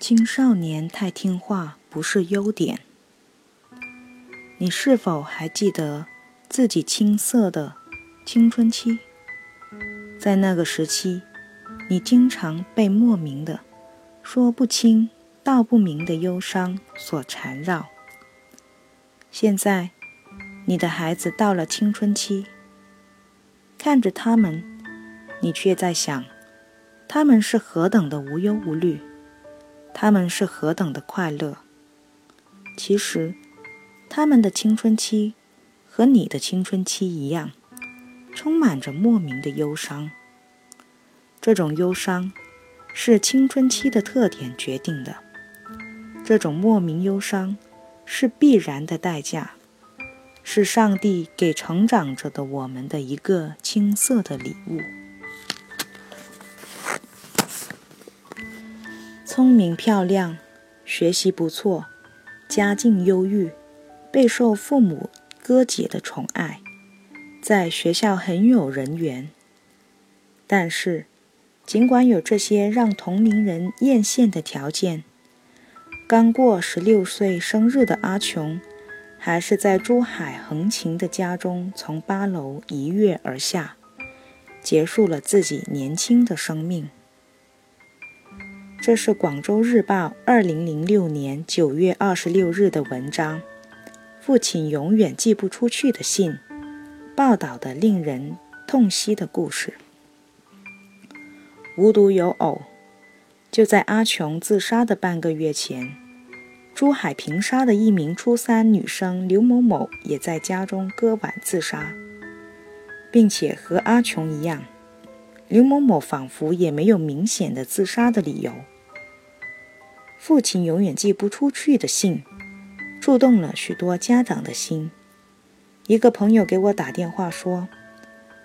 青少年太听话不是优点。你是否还记得自己青涩的青春期？在那个时期，你经常被莫名的、说不清道不明的忧伤所缠绕。现在，你的孩子到了青春期，看着他们，你却在想，他们是何等的无忧无虑，他们是何等的快乐。其实，他们的青春期和你的青春期一样，充满着莫名的忧伤。这种忧伤是青春期的特点决定的，这种莫名忧伤是必然的代价，是上帝给成长着的我们的一个青涩的礼物。聪明漂亮，学习不错，家境优裕。备受父母哥姐的宠爱，在学校很有人缘。但是，尽管有这些让同龄人艳羡的条件，刚过十六岁生日的阿琼，还是在珠海横琴的家中从八楼一跃而下，结束了自己年轻的生命。这是《广州日报》二零零六年九月二十六日的文章。父亲永远寄不出去的信，报道的令人痛惜的故事。无独有偶，就在阿琼自杀的半个月前，珠海平沙的一名初三女生刘某某也在家中割腕自杀，并且和阿琼一样，刘某某仿佛也没有明显的自杀的理由。父亲永远寄不出去的信。触动了许多家长的心。一个朋友给我打电话说，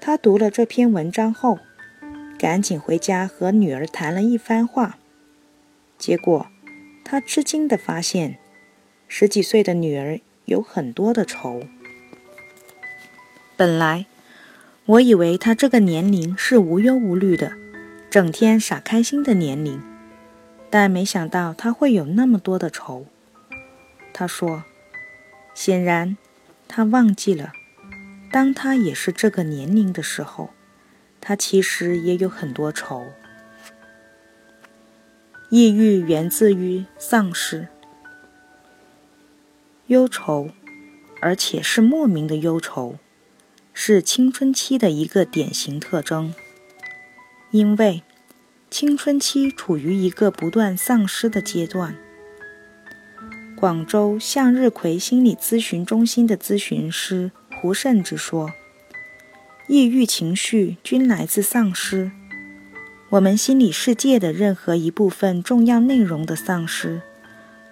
他读了这篇文章后，赶紧回家和女儿谈了一番话。结果，他吃惊地发现，十几岁的女儿有很多的愁。本来，我以为他这个年龄是无忧无虑的，整天傻开心的年龄，但没想到他会有那么多的愁。他说：“显然，他忘记了，当他也是这个年龄的时候，他其实也有很多愁。抑郁源自于丧失、忧愁，而且是莫名的忧愁，是青春期的一个典型特征。因为青春期处于一个不断丧失的阶段。”广州向日葵心理咨询中心的咨询师胡胜之说：“抑郁情绪均来自丧失。我们心理世界的任何一部分重要内容的丧失，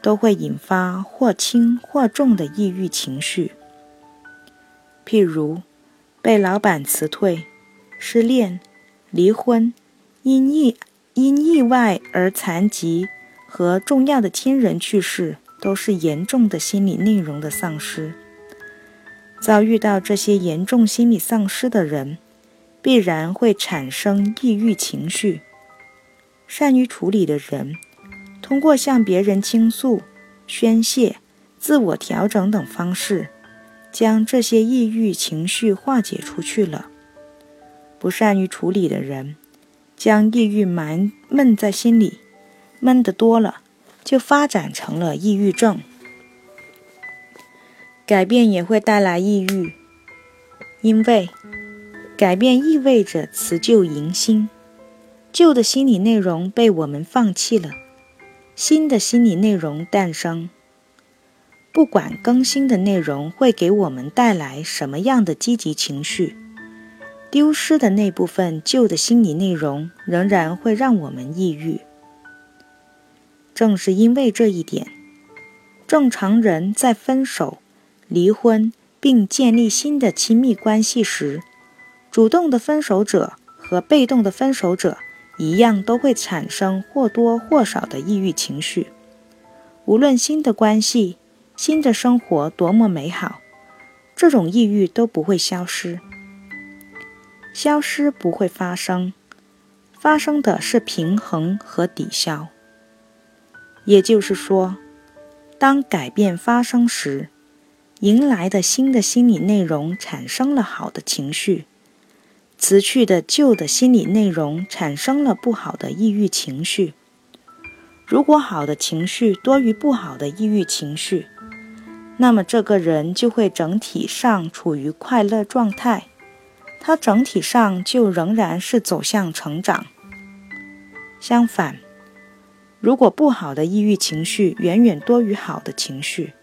都会引发或轻或重的抑郁情绪。譬如，被老板辞退、失恋、离婚、因意因意外而残疾和重要的亲人去世。”都是严重的心理内容的丧失。遭遇到这些严重心理丧失的人，必然会产生抑郁情绪。善于处理的人，通过向别人倾诉、宣泄、自我调整等方式，将这些抑郁情绪化解出去了。不善于处理的人，将抑郁埋闷在心里，闷得多了。就发展成了抑郁症。改变也会带来抑郁，因为改变意味着辞旧迎新，旧的心理内容被我们放弃了，新的心理内容诞生。不管更新的内容会给我们带来什么样的积极情绪，丢失的那部分旧的心理内容仍然会让我们抑郁。正是因为这一点，正常人在分手、离婚并建立新的亲密关系时，主动的分手者和被动的分手者一样，都会产生或多或少的抑郁情绪。无论新的关系、新的生活多么美好，这种抑郁都不会消失。消失不会发生，发生的是平衡和抵消。也就是说，当改变发生时，迎来的新的心理内容产生了好的情绪，辞去的旧的心理内容产生了不好的抑郁情绪。如果好的情绪多于不好的抑郁情绪，那么这个人就会整体上处于快乐状态，他整体上就仍然是走向成长。相反，如果不好的抑郁情绪远远多于好的情绪，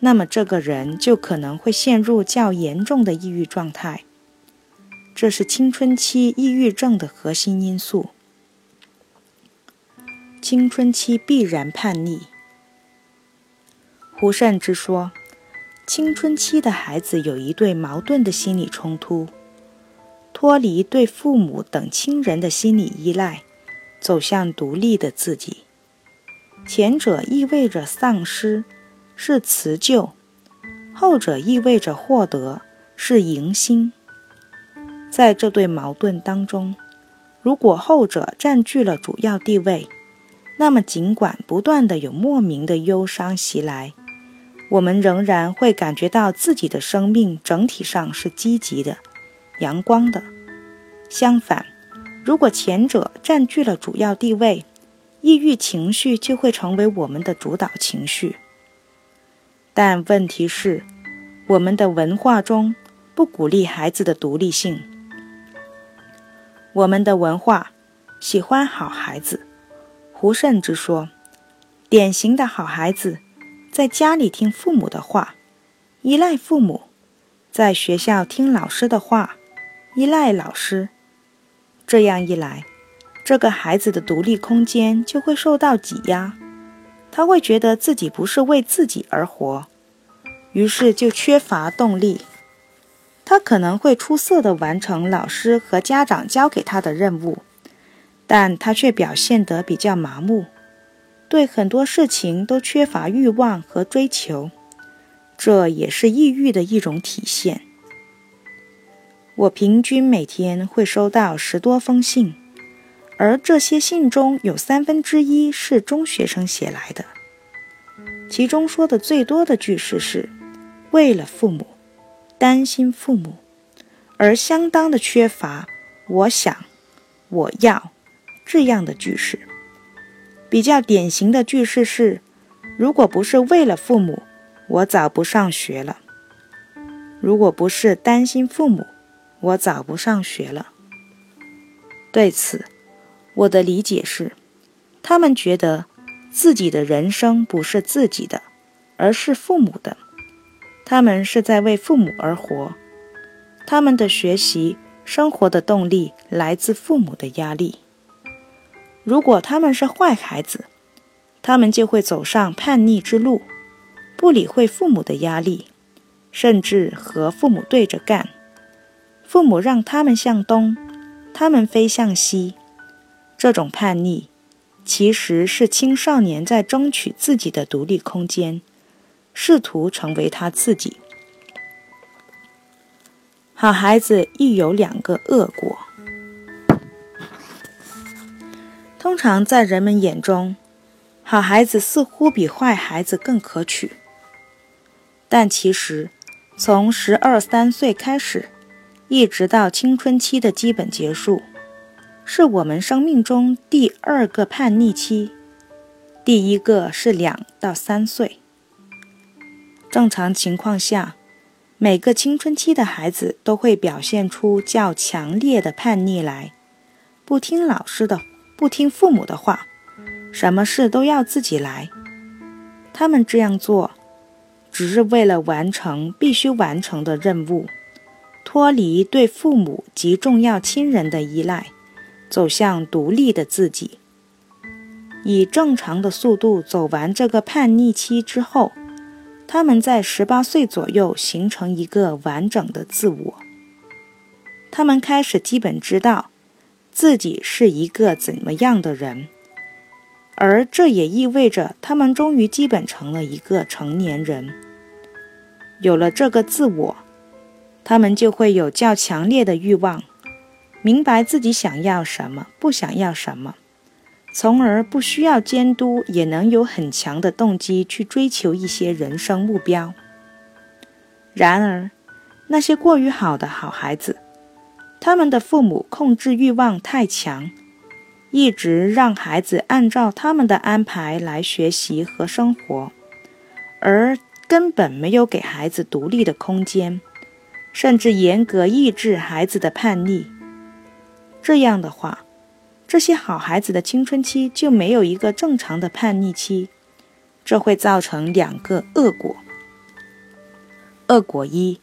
那么这个人就可能会陷入较严重的抑郁状态。这是青春期抑郁症的核心因素。青春期必然叛逆。胡慎之说，青春期的孩子有一对矛盾的心理冲突：脱离对父母等亲人的心理依赖，走向独立的自己。前者意味着丧失，是辞旧；后者意味着获得，是迎新。在这对矛盾当中，如果后者占据了主要地位，那么尽管不断的有莫名的忧伤袭来。我们仍然会感觉到自己的生命整体上是积极的、阳光的。相反，如果前者占据了主要地位，抑郁情绪就会成为我们的主导情绪。但问题是，我们的文化中不鼓励孩子的独立性。我们的文化喜欢好孩子。胡慎之说，典型的好孩子。在家里听父母的话，依赖父母；在学校听老师的话，依赖老师。这样一来，这个孩子的独立空间就会受到挤压，他会觉得自己不是为自己而活，于是就缺乏动力。他可能会出色的完成老师和家长交给他的任务，但他却表现得比较麻木。对很多事情都缺乏欲望和追求，这也是抑郁的一种体现。我平均每天会收到十多封信，而这些信中有三分之一是中学生写来的。其中说的最多的句式是“为了父母，担心父母”，而相当的缺乏“我想”“我要”这样的句式。比较典型的句式是：“如果不是为了父母，我早不上学了。”“如果不是担心父母，我早不上学了。”对此，我的理解是：他们觉得自己的人生不是自己的，而是父母的。他们是在为父母而活。他们的学习、生活的动力来自父母的压力。如果他们是坏孩子，他们就会走上叛逆之路，不理会父母的压力，甚至和父母对着干。父母让他们向东，他们飞向西。这种叛逆，其实是青少年在争取自己的独立空间，试图成为他自己。好孩子亦有两个恶果。通常在人们眼中，好孩子似乎比坏孩子更可取。但其实，从十二三岁开始，一直到青春期的基本结束，是我们生命中第二个叛逆期。第一个是两到三岁。正常情况下，每个青春期的孩子都会表现出较强烈的叛逆来，不听老师的。不听父母的话，什么事都要自己来。他们这样做，只是为了完成必须完成的任务，脱离对父母及重要亲人的依赖，走向独立的自己。以正常的速度走完这个叛逆期之后，他们在十八岁左右形成一个完整的自我。他们开始基本知道。自己是一个怎么样的人，而这也意味着他们终于基本成了一个成年人。有了这个自我，他们就会有较强烈的欲望，明白自己想要什么，不想要什么，从而不需要监督，也能有很强的动机去追求一些人生目标。然而，那些过于好的好孩子，他们的父母控制欲望太强，一直让孩子按照他们的安排来学习和生活，而根本没有给孩子独立的空间，甚至严格抑制孩子的叛逆。这样的话，这些好孩子的青春期就没有一个正常的叛逆期，这会造成两个恶果。恶果一，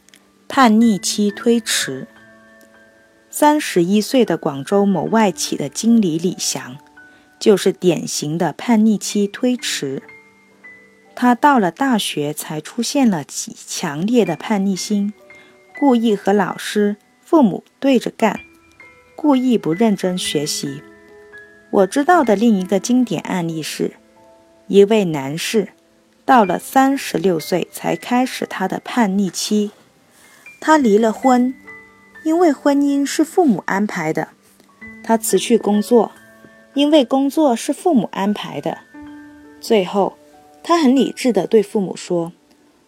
叛逆期推迟。三十一岁的广州某外企的经理李翔，就是典型的叛逆期推迟。他到了大学才出现了强烈的叛逆心，故意和老师、父母对着干。故意不认真学习。我知道的另一个经典案例是，一位男士到了三十六岁才开始他的叛逆期。他离了婚，因为婚姻是父母安排的；他辞去工作，因为工作是父母安排的。最后，他很理智地对父母说：“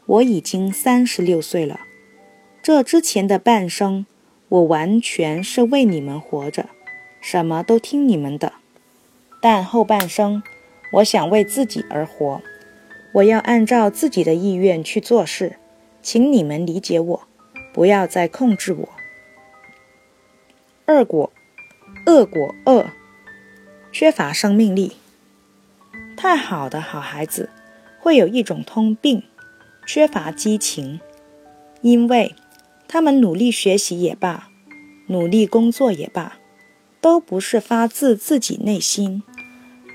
我已经三十六岁了，这之前的半生。”我完全是为你们活着，什么都听你们的。但后半生，我想为自己而活，我要按照自己的意愿去做事，请你们理解我，不要再控制我。二果，恶果二，缺乏生命力。太好的好孩子会有一种通病，缺乏激情，因为。他们努力学习也罢，努力工作也罢，都不是发自自己内心，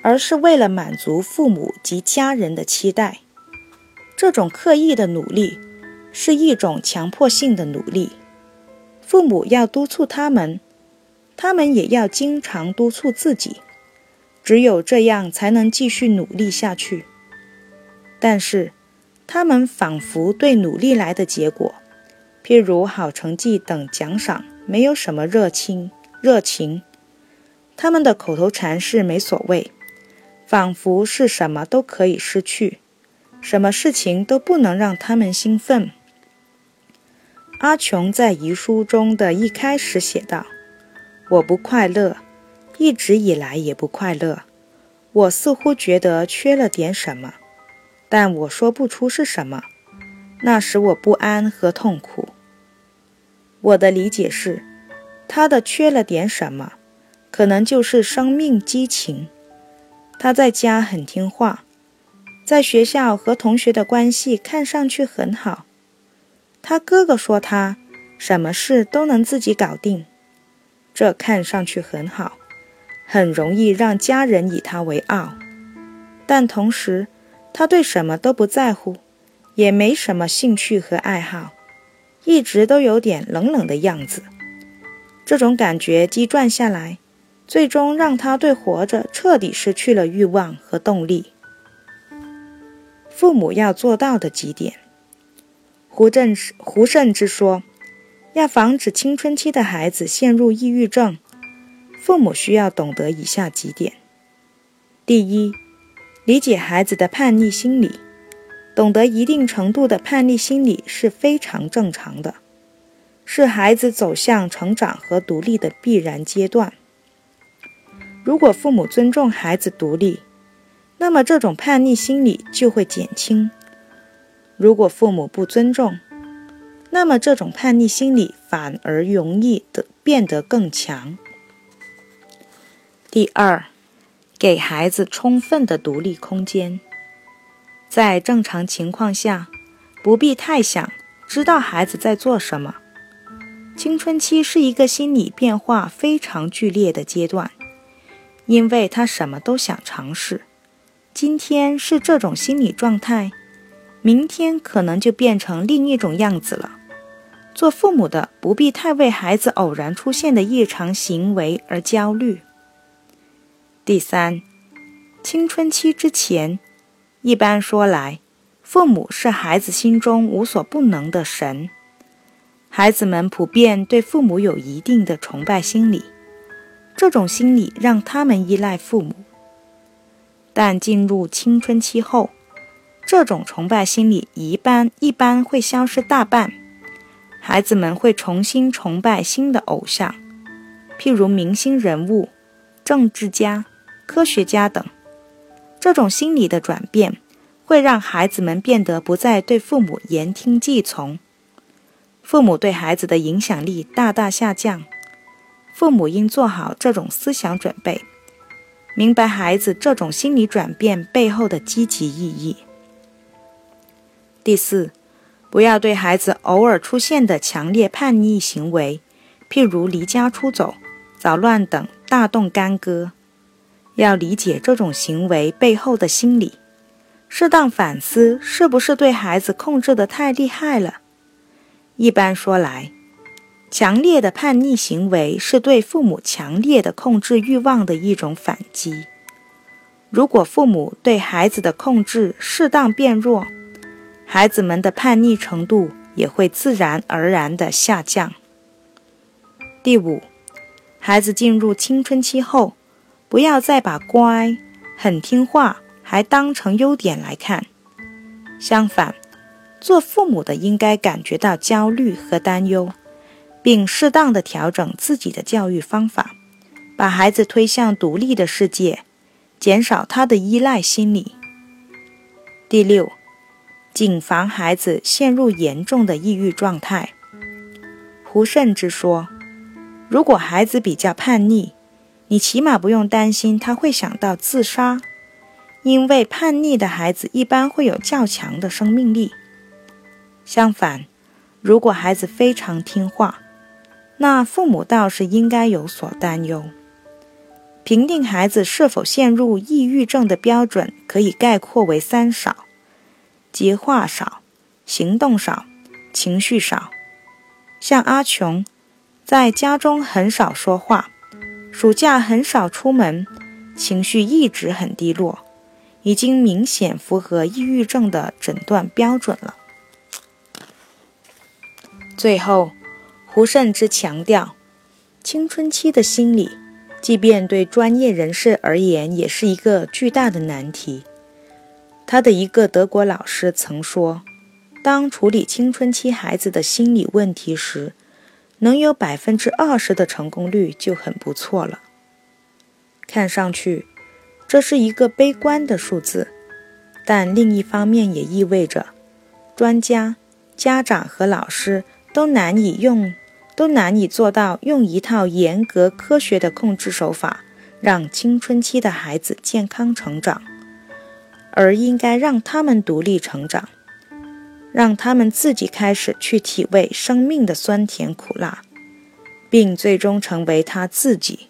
而是为了满足父母及家人的期待。这种刻意的努力是一种强迫性的努力，父母要督促他们，他们也要经常督促自己，只有这样才能继续努力下去。但是，他们仿佛对努力来的结果。譬如好成绩等奖赏，没有什么热情。热情，他们的口头禅是没所谓，仿佛是什么都可以失去，什么事情都不能让他们兴奋。阿琼在遗书中的一开始写道：“我不快乐，一直以来也不快乐。我似乎觉得缺了点什么，但我说不出是什么，那使我不安和痛苦。”我的理解是，他的缺了点什么，可能就是生命激情。他在家很听话，在学校和同学的关系看上去很好。他哥哥说他什么事都能自己搞定，这看上去很好，很容易让家人以他为傲。但同时，他对什么都不在乎，也没什么兴趣和爱好。一直都有点冷冷的样子，这种感觉积转下来，最终让他对活着彻底失去了欲望和动力。父母要做到的几点，胡正胡慎之说，要防止青春期的孩子陷入抑郁症，父母需要懂得以下几点：第一，理解孩子的叛逆心理。懂得一定程度的叛逆心理是非常正常的，是孩子走向成长和独立的必然阶段。如果父母尊重孩子独立，那么这种叛逆心理就会减轻；如果父母不尊重，那么这种叛逆心理反而容易的变得更强。第二，给孩子充分的独立空间。在正常情况下，不必太想知道孩子在做什么。青春期是一个心理变化非常剧烈的阶段，因为他什么都想尝试。今天是这种心理状态，明天可能就变成另一种样子了。做父母的不必太为孩子偶然出现的异常行为而焦虑。第三，青春期之前。一般说来，父母是孩子心中无所不能的神。孩子们普遍对父母有一定的崇拜心理，这种心理让他们依赖父母，但进入青春期后，这种崇拜心理一般一般会消失大半，孩子们会重新崇拜新的偶像，譬如明星人物、政治家、科学家等。这种心理的转变会让孩子们变得不再对父母言听计从，父母对孩子的影响力大大下降。父母应做好这种思想准备，明白孩子这种心理转变背后的积极意义。第四，不要对孩子偶尔出现的强烈叛逆行为，譬如离家出走、捣乱等大动干戈。要理解这种行为背后的心理，适当反思是不是对孩子控制的太厉害了。一般说来，强烈的叛逆行为是对父母强烈的控制欲望的一种反击。如果父母对孩子的控制适当变弱，孩子们的叛逆程度也会自然而然的下降。第五，孩子进入青春期后，不要再把乖、很听话还当成优点来看。相反，做父母的应该感觉到焦虑和担忧，并适当的调整自己的教育方法，把孩子推向独立的世界，减少他的依赖心理。第六。谨防孩子陷入严重的抑郁状态。胡慎之说：“如果孩子比较叛逆，你起码不用担心他会想到自杀，因为叛逆的孩子一般会有较强的生命力。相反，如果孩子非常听话，那父母倒是应该有所担忧。评定孩子是否陷入抑郁症的标准可以概括为三少。”即话少，行动少，情绪少。像阿琼，在家中很少说话，暑假很少出门，情绪一直很低落，已经明显符合抑郁症的诊断标准了。最后，胡慎之强调，青春期的心理，即便对专业人士而言，也是一个巨大的难题。他的一个德国老师曾说：“当处理青春期孩子的心理问题时，能有百分之二十的成功率就很不错了。”看上去，这是一个悲观的数字，但另一方面也意味着，专家、家长和老师都难以用，都难以做到用一套严格科学的控制手法，让青春期的孩子健康成长。而应该让他们独立成长，让他们自己开始去体味生命的酸甜苦辣，并最终成为他自己。